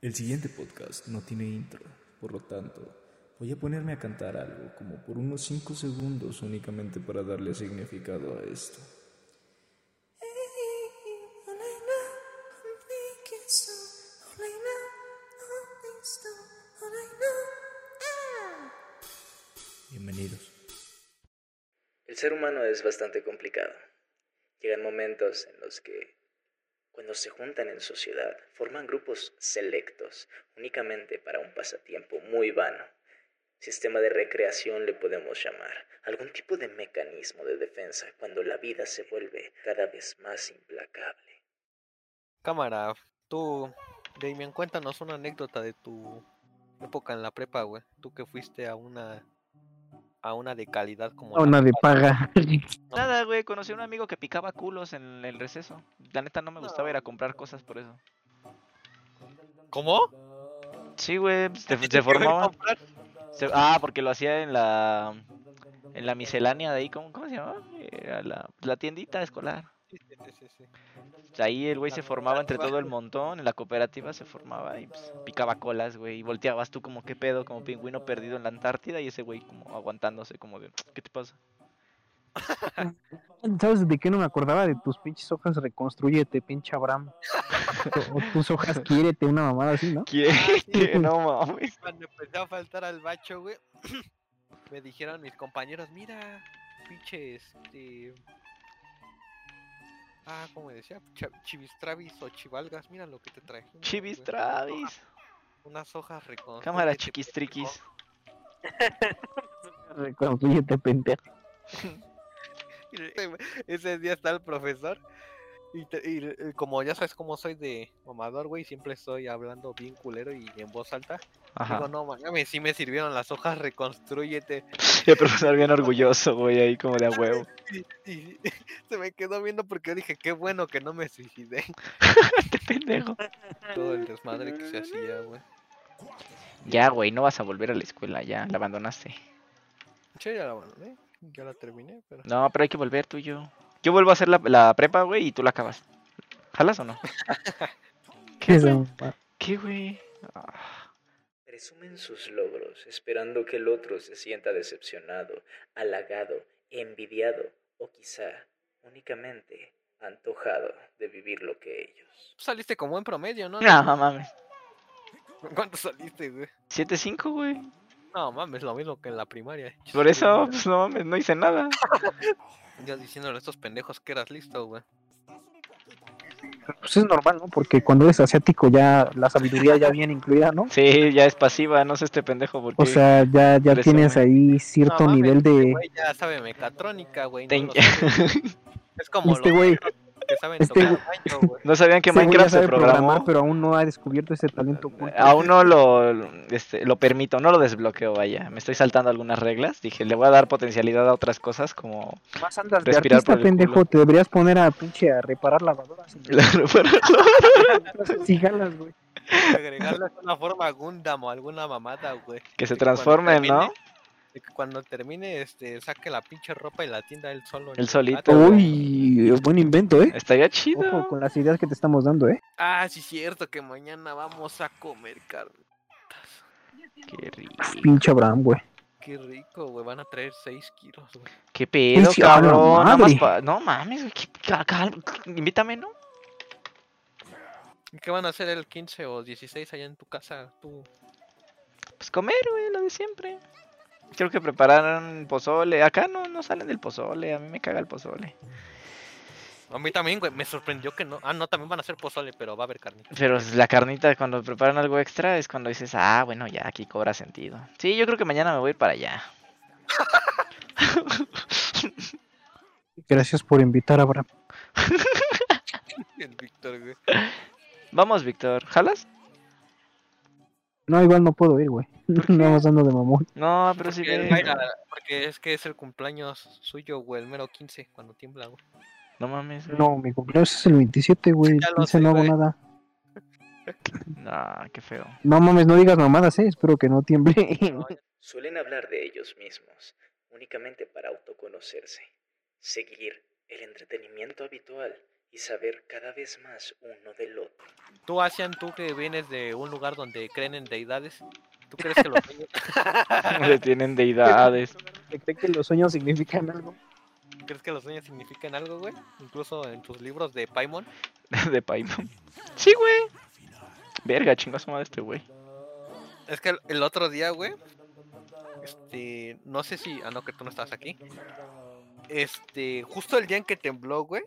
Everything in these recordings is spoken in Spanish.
El siguiente podcast no tiene intro, por lo tanto, voy a ponerme a cantar algo como por unos 5 segundos únicamente para darle significado a esto. Bienvenidos. El ser humano es bastante complicado. Llegan momentos en los que, cuando se juntan en sociedad, forman grupos selectos únicamente para un pasatiempo muy vano. Sistema de recreación le podemos llamar, algún tipo de mecanismo de defensa cuando la vida se vuelve cada vez más implacable. Cámara, tú, Damian, cuéntanos una anécdota de tu época en la prepa, güey. Tú que fuiste a una a una de calidad como A una de paga. Nada, güey, conocí a un amigo que picaba culos en el receso. La neta no me gustaba ir a comprar cosas por eso. ¿Cómo? Sí, güey, pues, se, ¿Y se qué iba a formaban. comprar? se- ah, porque lo hacía en la en la miscelánea de ahí, ¿cómo, cómo se llamaba? Era la, la tiendita escolar. Sí, sí, sí, sí, sí. Pues Ahí el güey se formaba entre todo el montón, en la cooperativa se formaba y pues, picaba colas, güey, y volteabas tú como qué pedo, como pingüino perdido en la Antártida y ese güey como aguantándose como de, ¿qué te pasa? ¿Sabes de qué no me acordaba? De tus pinches hojas reconstruyete, pinche Abraham. o tus hojas quiérete, una mamada así, ¿no? ¿Qué? no mames. Cuando empecé a faltar al bacho, güey, me dijeron mis compañeros, mira, pinche este. Ah, como decía, chivistravis o chivalgas, mira lo que te traje. Chivis Travis. Unas hojas reconstruidas. Cámara chiquistriquis. Reconstruyete, pendejo. Ese día está el profesor. Y, te- y, eh, como ya sabes cómo soy de mamador, güey, siempre estoy hablando bien culero y en voz alta. Ajá. Digo, no mames, sí me sirvieron las hojas, reconstruyete. Y el profesor bien orgulloso, güey, ahí como de a huevo. Y, y se me quedó viendo porque dije, qué bueno que no me suicidé. Qué pendejo. Todo el desmadre que se hacía, güey. Ya, güey, no vas a volver a la escuela, ya, la abandonaste. Che, ya la abandoné, ya la terminé, pero... No, pero hay que volver tú y yo. Yo vuelvo a hacer la, la prepa, güey, y tú la acabas. ¿Jalas o no? ¿Qué es eso? ¿Qué, güey? Ah, Presumen sus logros, esperando que el otro se sienta decepcionado, halagado, envidiado o quizá únicamente antojado de vivir lo que ellos. Saliste como en promedio, ¿no? No, mames. ¿Cuánto saliste, güey? 7-5, güey. No, mames, lo mismo que en la primaria. Por eso, pues no mames, no hice nada. Ya diciéndole a estos pendejos que eras listo, güey. Pues es normal, ¿no? Porque cuando eres asiático ya la sabiduría ya viene incluida, ¿no? Sí, ya es pasiva, no sé este pendejo porque... O sea, ya, ya tienes ahí cierto No mames, nivel este de... güey ya sabe mecatrónica, güey. no Ten-. Es como Este güey, saben este tocar güey. ¿No sabían que este Minecraft se programar, programó? pero aún no ha descubierto ese talento. Aún no lo, este, lo permito, no lo desbloqueo, vaya. Me estoy saltando algunas reglas. Dije, le voy a dar potencialidad a otras cosas como... Más andas de respirar artista, por el pendejo. culo. Te deberías poner a pinche a reparar lavadoras. Si jalas, güey. Agregarle una forma Gundam o alguna mamada, güey. que se transformen, ¿no? Termine- de que cuando termine, este, saque la pinche ropa y la tienda él solo. su solito. Uy, buen invento, ¿eh? Estaría chido. Ojo con las ideas que te estamos dando, ¿eh? Ah, sí, cierto, que mañana vamos a comer carne. Qué rico. Pinche Abraham, güey. Qué rico, güey. Van a traer 6 kilos, güey. Qué pedo, cabrón. Nada más pa- No mames, güey, invítame, ¿no? ¿Y qué van a hacer el 15 o 16 allá en tu casa? Tú. Pues comer, güey, lo de siempre. Creo que prepararon pozole. Acá no, no salen del pozole. A mí me caga el pozole. A mí también, güey. Me sorprendió que no. Ah, no, también van a hacer pozole, pero va a haber carne. Pero la carnita, cuando preparan algo extra, es cuando dices, ah, bueno, ya aquí cobra sentido. Sí, yo creo que mañana me voy a ir para allá. Gracias por invitar a Abraham. El Víctor, güey. Vamos, Víctor. ¿Jalas? No, igual no puedo ir, güey. Nada más ando de mamón. No, pero sí Porque, porque es que es el cumpleaños suyo, güey. El mero 15, cuando tiembla, güey. No mames. güey. No, mi cumpleaños es el 27, güey. Ya lo 15 sé, no hago güey. nada. No, qué feo. No mames, no digas mamadas, ¿eh? Espero que no tiemble. Suelen hablar de ellos mismos únicamente para autoconocerse, seguir el entretenimiento habitual y saber cada vez más uno del otro. Tú, Asian, tú que vienes de un lugar donde creen en deidades, ¿tú crees que los sueños, tienen deidades. ¿Te cree que los sueños significan algo? crees que los sueños significan algo, güey? Incluso en tus libros de Paimon. de Paimon. Sí, güey. Verga, chingas de este güey. Es que el, el otro día, güey, este, no sé si, ah, no, que tú no estabas aquí. Este, justo el día en que tembló, güey,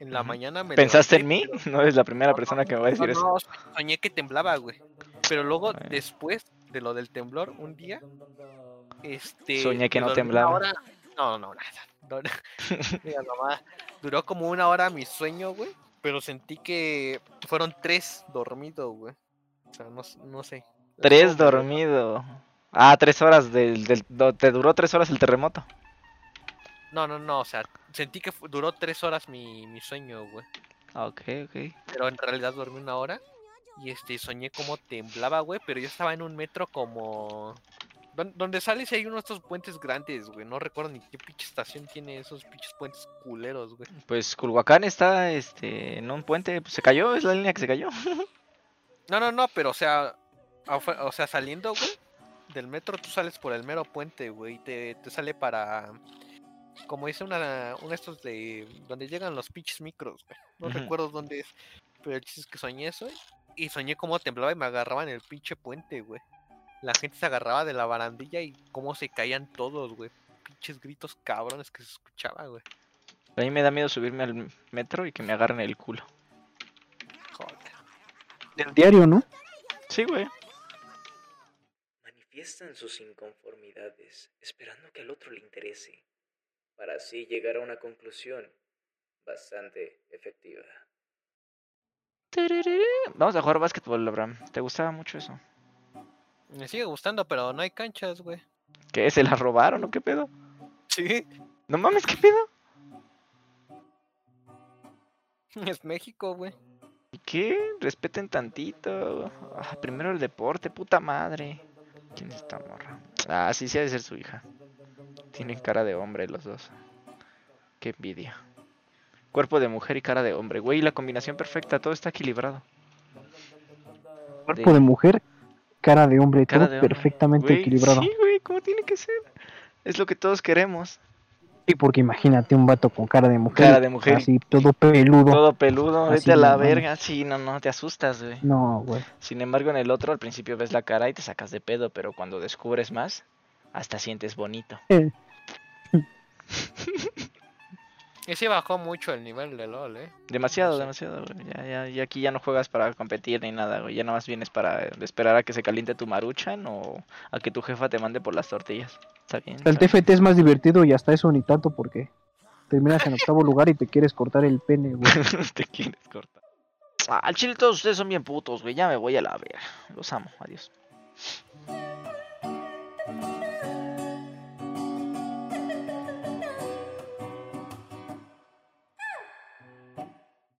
en la mañana me ¿Pensaste en mí? pero- No eres la primera persona que me va a decir No, eso. no, soñé que temblaba, güey. Pero luego, después de lo del temblor, un día, este... Soñé que no temblaba. hora- No, no, nada. No, no. Mira, nomás, duró como una hora mi sueño, güey. Pero sentí que fueron tres dormidos, güey. O sea, no, no sé. Tres dormido. Ah, tres horas del, del- Te duró tres horas el terremoto. No, no, no, o sea, sentí que duró tres horas mi, mi sueño, güey. Ah, Ok, ok. Pero en realidad dormí una hora. Y este, soñé como temblaba, güey. Pero yo estaba en un metro como. don- Donde sales hay uno de estos puentes grandes, güey. No recuerdo ni qué pinche estación tiene esos pinches puentes culeros, güey. Pues Culhuacán está este, en un puente. pues, se cayó, es la línea que se cayó. No, no, no, pero o sea. O sea, saliendo, güey. Del metro tú sales por el mero puente, güey. Y te, te sale para. Como dice una, uno de estos de. Donde llegan los pinches micros, güey. No recuerdo dónde es. Pero el chiste es que soñé eso. Y soñé cómo temblaba y me agarraba en el pinche puente, güey. La gente se agarraba de la barandilla y cómo se caían todos, güey. Pinches gritos cabrones que se escuchaba, güey. A mí me da miedo subirme al metro y que me agarren el culo. Joder. Del diario, ¿no? Sí, güey. Manifiestan sus inconformidades, esperando que al otro le interese, para así llegar a una conclusión bastante efectiva. Vamos a jugar básquetbol, Abraham. ¿Te gustaba mucho eso? Me sigue gustando, pero no hay canchas, güey. ¿Qué? ¿Se la robaron o qué pedo? Sí. No mames, ¿qué pedo? Es México, güey. ¿Y qué? Respeten tantito. Ah, primero el deporte, puta madre. ¿Quién es esta morra? Ah, sí, sí ha de ser su hija. Tienen cara de hombre los dos. Qué envidia. Cuerpo de mujer y cara de hombre. Güey, la combinación perfecta, todo está equilibrado. Cuerpo de mujer, cara de hombre, Cara todo de hombre. perfectamente Güey, equilibrado. Sí, güey, ¿cómo tiene que ser? Es lo que todos queremos. Sí, porque imagínate un vato con cara de mujer. Cara de mujer. Así, todo peludo. Todo peludo, Así vete a la no verga. Sí, no, no, te asustas, güey. No, güey. Sin embargo, en el otro al principio ves la cara y te sacas de pedo, pero cuando descubres más, hasta sientes bonito. sí bajó mucho el nivel de LOL, eh. Demasiado, Sí. demasiado, güey. Ya, ya, ya aquí ya no juegas para competir ni nada, güey. Ya nada más vienes para esperar a que se caliente tu maruchan o a que tu jefa te mande por las tortillas. Está bien. El. TFT es más divertido y hasta eso ni tanto porque terminas en octavo lugar y te quieres cortar el pene, güey. te quieres cortar. Ah, al chile todos ustedes son bien putos, güey. Ya me voy a la verga. Los amo. Adiós.